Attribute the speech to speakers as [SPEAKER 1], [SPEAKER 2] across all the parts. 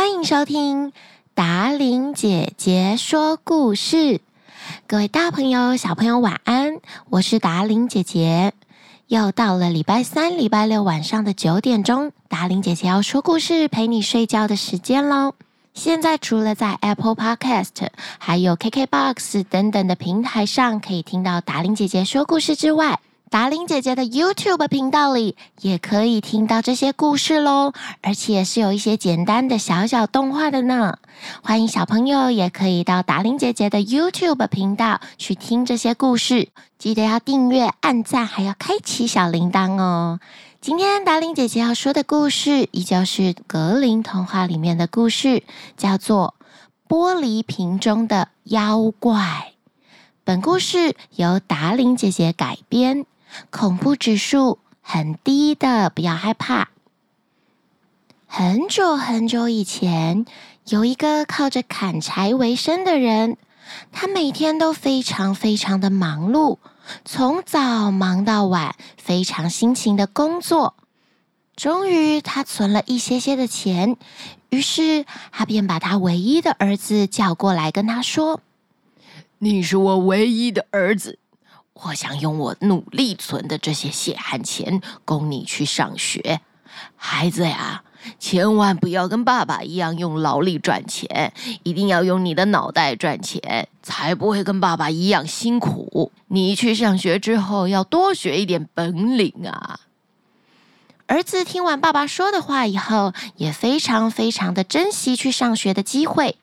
[SPEAKER 1] 欢迎收听达伶姐姐说故事。各位大朋友、小朋友，晚安！我是达伶姐姐。又到了礼拜三、礼拜六晚上的九点钟，达伶姐姐要说故事陪你睡觉的时间喽。现在除了在 Apple Podcast、还有 KKBox 等等的平台上可以听到达伶姐姐说故事之外，达伶姐姐的 YouTube 频道里也可以听到这些故事喽，而且是有一些简单的小小动画的呢。欢迎小朋友也可以到达伶姐姐的 YouTube 频道去听这些故事，记得要订阅、按赞，还要开启小铃铛哦。今天达伶姐姐要说的故事依旧是格林童话里面的故事，叫做《玻璃瓶中的妖怪》。本故事由达伶姐姐改编。恐怖指数很低的，不要害怕。很久很久以前，有一个靠着砍柴为生的人，他每天都非常非常的忙碌，从早忙到晚，非常辛勤的工作。终于，他存了一些些的钱，于是他便把他唯一的儿子叫过来，跟他说：“
[SPEAKER 2] 你是我唯一的儿子。”我想用我努力存的这些血汗钱供你去上学，孩子呀，千万不要跟爸爸一样用劳力赚钱，一定要用你的脑袋赚钱，才不会跟爸爸一样辛苦。你去上学之后要多学一点本领啊！
[SPEAKER 1] 儿子听完爸爸说的话以后，也非常非常的珍惜去上学的机会。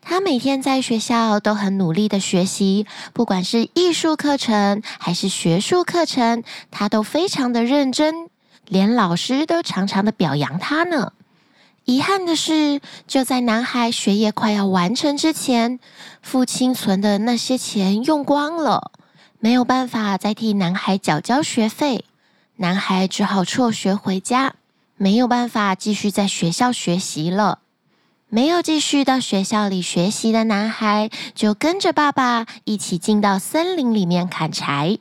[SPEAKER 1] 他每天在学校都很努力的学习，不管是艺术课程还是学术课程，他都非常的认真，连老师都常常的表扬他呢。遗憾的是，就在男孩学业快要完成之前，父亲存的那些钱用光了，没有办法再替男孩缴交学费，男孩只好辍学回家，没有办法继续在学校学习了。没有继续到学校里学习的男孩，就跟着爸爸一起进到森林里面砍柴。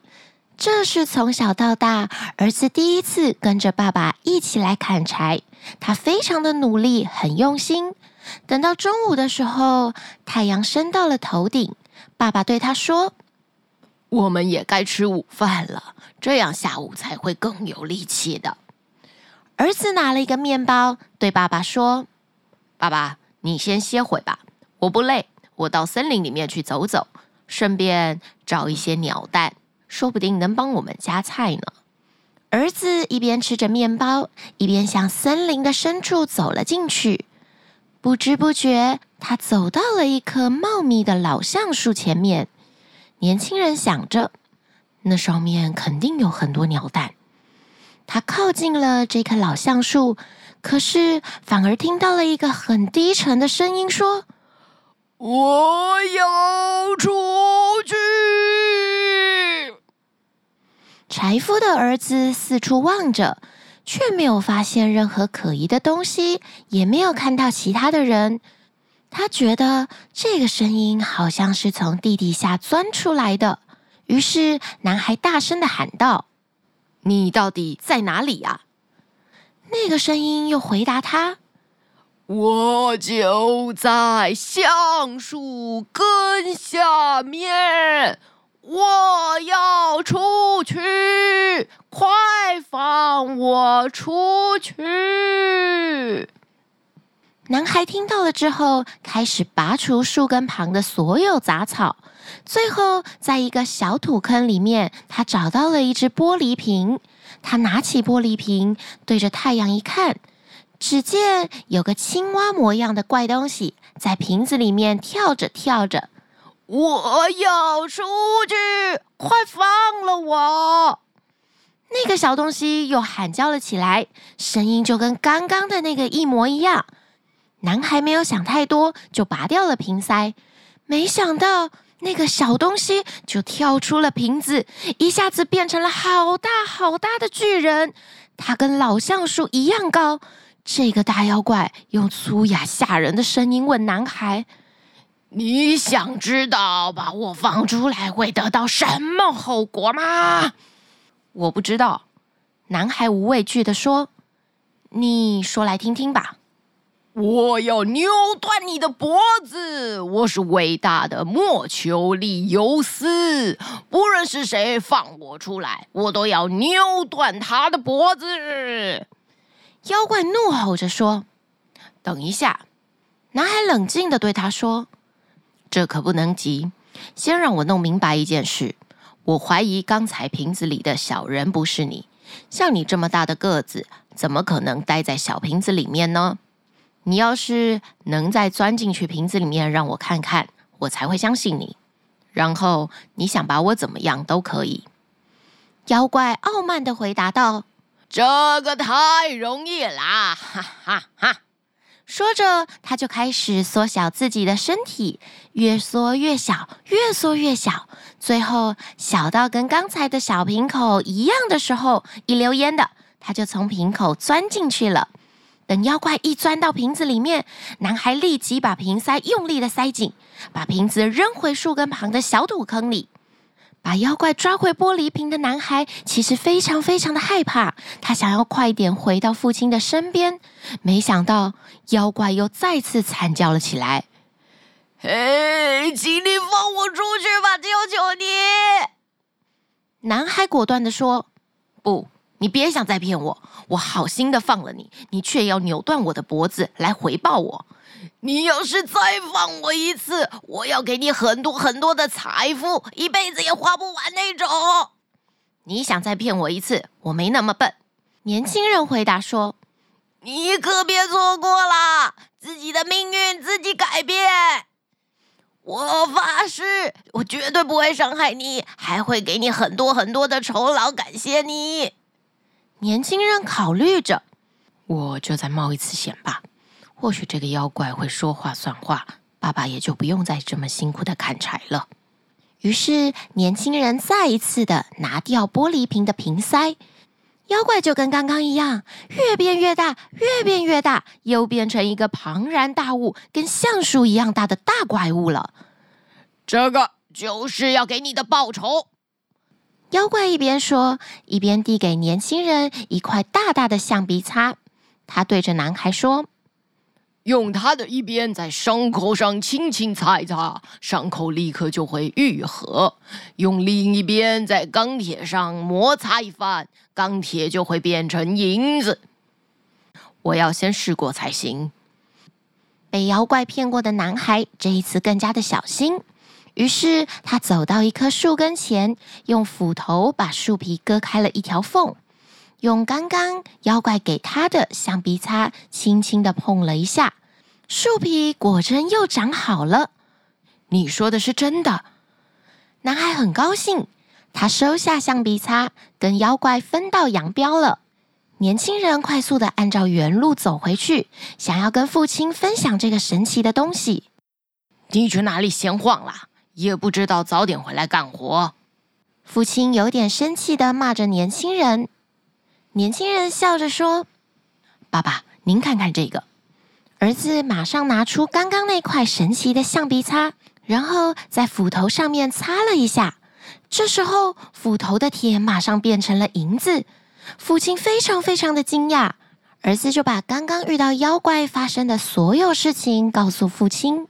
[SPEAKER 1] 这是从小到大儿子第一次跟着爸爸一起来砍柴。他非常的努力，很用心。等到中午的时候，太阳升到了头顶，爸爸对他说：“
[SPEAKER 2] 我们也该吃午饭了，这样下午才会更有力气的。”
[SPEAKER 1] 儿子拿了一个面包，对爸爸说。
[SPEAKER 2] 爸爸，你先歇会吧，我不累。我到森林里面去走走，顺便找一些鸟蛋，说不定能帮我们夹菜呢。
[SPEAKER 1] 儿子一边吃着面包，一边向森林的深处走了进去。不知不觉，他走到了一棵茂密的老橡树前面。年轻人想着，那上面肯定有很多鸟蛋。他靠近了这棵老橡树。可是，反而听到了一个很低沉的声音说：“
[SPEAKER 2] 我要出去。”
[SPEAKER 1] 柴夫的儿子四处望着，却没有发现任何可疑的东西，也没有看到其他的人。他觉得这个声音好像是从地底下钻出来的，于是男孩大声的喊道：“
[SPEAKER 2] 你到底在哪里呀？”
[SPEAKER 1] 那个声音又回答他：“
[SPEAKER 2] 我就在橡树根下面，我要出去，快放我出去！”
[SPEAKER 1] 男孩听到了之后，开始拔除树根旁的所有杂草，最后在一个小土坑里面，他找到了一只玻璃瓶。他拿起玻璃瓶，对着太阳一看，只见有个青蛙模样的怪东西在瓶子里面跳着跳着。
[SPEAKER 2] 我要出去，快放了我！
[SPEAKER 1] 那个小东西又喊叫了起来，声音就跟刚刚的那个一模一样。男孩没有想太多，就拔掉了瓶塞，没想到。那个小东西就跳出了瓶子，一下子变成了好大好大的巨人。他跟老橡树一样高。这个大妖怪用粗哑吓人的声音问男孩：“
[SPEAKER 2] 你想知道把我放出来会得到什么后果吗？”“
[SPEAKER 1] 我不知道。”男孩无畏惧地说。“你说来听听吧。”“
[SPEAKER 2] 我要扭断你的脖子！我是伟大的莫丘利尤斯，不论是谁放我出来，我都要扭断他的脖子！”
[SPEAKER 1] 妖怪怒吼着说：“
[SPEAKER 2] 等一下！”
[SPEAKER 1] 男孩冷静的对他说：“
[SPEAKER 2] 这可不能急，先让我弄明白一件事。我怀疑刚才瓶子里的小人不是你。像你这么大的个子，怎么可能待在小瓶子里面呢？”你要是能再钻进去瓶子里面让我看看，我才会相信你。然后你想把我怎么样都可以。
[SPEAKER 1] 妖怪傲慢的回答道：“
[SPEAKER 2] 这个太容易啦！”哈哈哈。
[SPEAKER 1] 说着，他就开始缩小自己的身体，越缩越小，越缩越小，最后小到跟刚才的小瓶口一样的时候，一溜烟的，他就从瓶口钻进去了。等妖怪一钻到瓶子里面，男孩立即把瓶塞用力的塞紧，把瓶子扔回树根旁的小土坑里。把妖怪抓回玻璃瓶的男孩其实非常非常的害怕，他想要快点回到父亲的身边，没想到妖怪又再次惨叫了起来：“
[SPEAKER 2] 嘿，请你放我出去吧，求求你！”
[SPEAKER 1] 男孩果断的说：“
[SPEAKER 2] 不。”你别想再骗我！我好心的放了你，你却要扭断我的脖子来回报我。你要是再放我一次，我要给你很多很多的财富，一辈子也花不完那种。
[SPEAKER 1] 你想再骗我一次，我没那么笨。年轻人回答说：“
[SPEAKER 2] 你可别错过了，自己的命运自己改变。我发誓，我绝对不会伤害你，还会给你很多很多的酬劳，感谢你。”
[SPEAKER 1] 年轻人考虑着，
[SPEAKER 2] 我就再冒一次险吧。或许这个妖怪会说话算话，爸爸也就不用再这么辛苦的砍柴了。
[SPEAKER 1] 于是，年轻人再一次的拿掉玻璃瓶的瓶塞，妖怪就跟刚刚一样，越变越大，越变越大，又变成一个庞然大物，跟橡树一样大的大怪物了。
[SPEAKER 2] 这个就是要给你的报酬。
[SPEAKER 1] 妖怪一边说，一边递给年轻人一块大大的橡皮擦。他对着男孩说：“
[SPEAKER 2] 用它的一边在伤口上轻轻擦一擦，伤口立刻就会愈合；用另一边在钢铁上摩擦一番，钢铁就会变成银子。我要先试过才行。”
[SPEAKER 1] 被妖怪骗过的男孩这一次更加的小心。于是他走到一棵树跟前，用斧头把树皮割开了一条缝，用刚刚妖怪给他的橡皮擦轻轻地碰了一下，树皮果真又长好了。
[SPEAKER 2] 你说的是真的？
[SPEAKER 1] 男孩很高兴，他收下橡皮擦，跟妖怪分道扬镳了。年轻人快速地按照原路走回去，想要跟父亲分享这个神奇的东西。
[SPEAKER 2] 你去哪里闲晃啦？也不知道早点回来干活。
[SPEAKER 1] 父亲有点生气的骂着年轻人。年轻人笑着说：“
[SPEAKER 2] 爸爸，您看看这个。”
[SPEAKER 1] 儿子马上拿出刚刚那块神奇的橡皮擦，然后在斧头上面擦了一下。这时候，斧头的铁马上变成了银子。父亲非常非常的惊讶，儿子就把刚刚遇到妖怪发生的所有事情告诉父亲。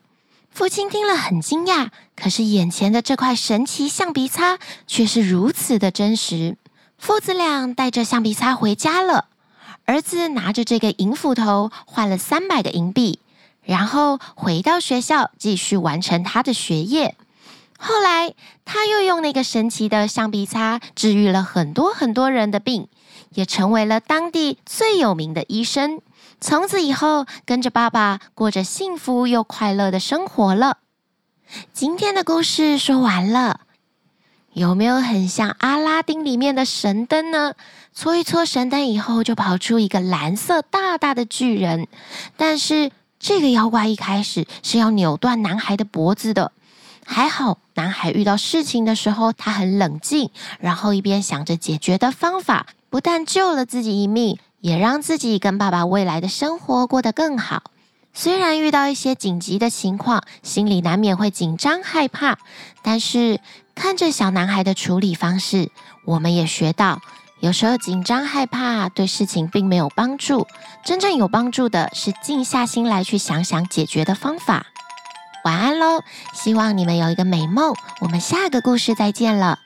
[SPEAKER 1] 父亲听了很惊讶，可是眼前的这块神奇橡皮擦却是如此的真实。父子俩带着橡皮擦回家了。儿子拿着这个银斧头换了三百个银币，然后回到学校继续完成他的学业。后来他又用那个神奇的橡皮擦治愈了很多很多人的病，也成为了当地最有名的医生。从此以后，跟着爸爸过着幸福又快乐的生活了。今天的故事说完了，有没有很像阿拉丁里面的神灯呢？搓一搓神灯以后，就跑出一个蓝色大大的巨人。但是这个妖怪一开始是要扭断男孩的脖子的。还好，男孩遇到事情的时候，他很冷静，然后一边想着解决的方法，不但救了自己一命。也让自己跟爸爸未来的生活过得更好。虽然遇到一些紧急的情况，心里难免会紧张害怕，但是看着小男孩的处理方式，我们也学到，有时候紧张害怕对事情并没有帮助，真正有帮助的是静下心来去想想解决的方法。晚安喽，希望你们有一个美梦。我们下个故事再见了。